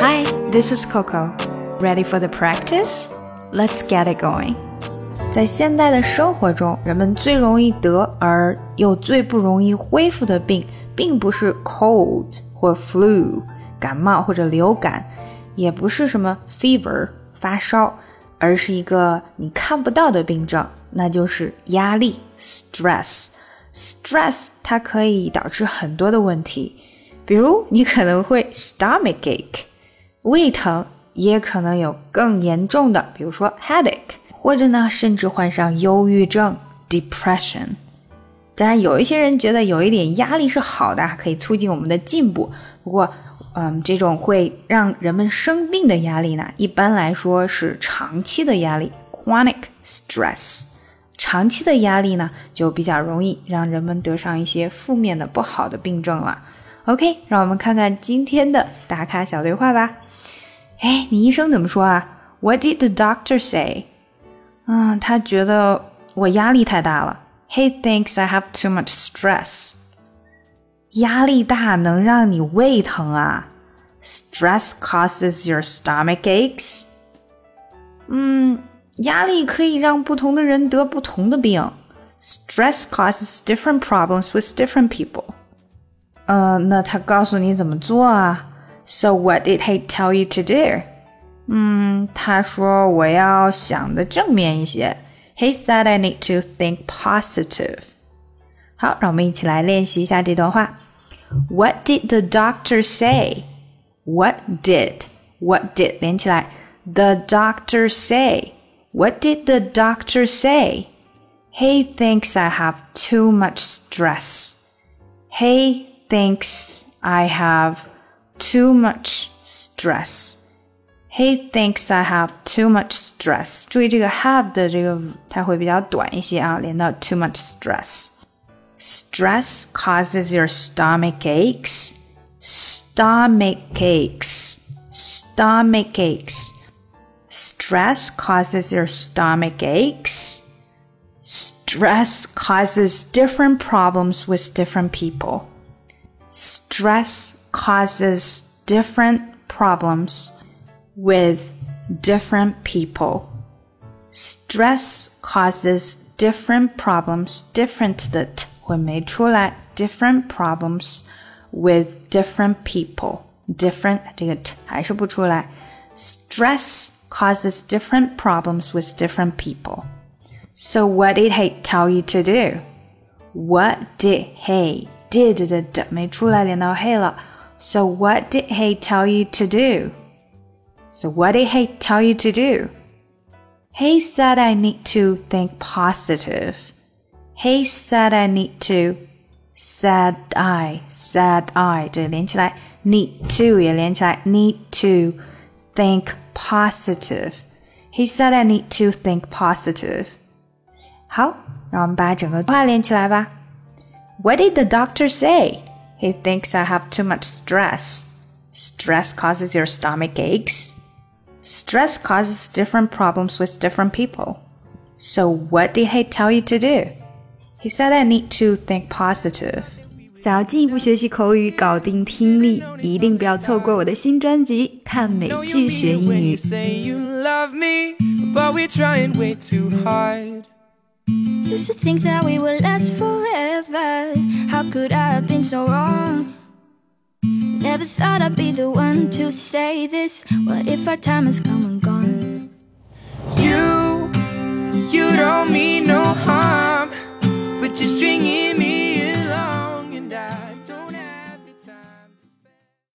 Hi, this is Coco. Ready for the practice? Let's get it going. 在现代的生活中，人们最容易得而又最不容易恢复的病，并不是 cold 或 flu 感冒或者流感，也不是什么 fever 发烧，而是一个你看不到的病症，那就是压力 stress。stress 它可以导致很多的问题，比如你可能会 stomach ache， 胃疼，也可能有更严重的，比如说 headache，或者呢，甚至患上忧郁症 depression。当然，有一些人觉得有一点压力是好的，可以促进我们的进步。不过，嗯，这种会让人们生病的压力呢，一般来说是长期的压力 chronic stress。长期的压力呢，就比较容易让人们得上一些负面的、不好的病症了。OK，让我们看看今天的打卡小对话吧。哎，你医生怎么说啊？What did the doctor say？嗯，他觉得我压力太大了。He thinks I have too much stress。压力大能让你胃疼啊？Stress causes your stomach aches。嗯。压力可以让不同的人得不同的病。Stress causes different problems with different people. 呃，那他告诉你怎么做啊？So what did he tell you to do? 嗯，他说我要想的正面一些。He said I need to think positive. 好，让我们一起来练习一下这段话。What did the doctor say? What did? What did 连起来。The doctor say. What did the doctor say? He thinks I have too much stress. He thinks I have too much stress. He thinks I have too much stress. 注意这个 have 的这个它会比较短一些啊，连到 too much stress. Stress causes your stomach aches. Stomach aches. Stomach aches. Stress causes your stomach aches. Stress causes different problems with different people. Stress causes different problems with different people. Stress causes different problems, different 的 t 会没出来 different problems with different people. Different 这个 t 还是不出来。Stress causes different problems with different people. So what did he tell you to do? What did he did 的的没出来连到 he 了。So what did he tell you to do? So what did he tell you to do? He said I need to think positive. He said I need to. Said I. Said I. 这连起来，need to 也连起来，need to think positive. He said I need to think positive. 好，让我们把整个话连起来吧。 What did the doctor say? He thinks I have too much stress. Stress causes your stomach aches. Stress causes different problems with different people. So what did he tell you to do? He said I need to think positive. 想要进一步学习口语，搞定听力，一定不要错过我的新专辑《看美剧学英语》。 Used to think that we would last forever. How could I have been so wrong? Never thought I'd be the one to say this. What if our time has come and gone? You, you don't mean no harm, but you're stringing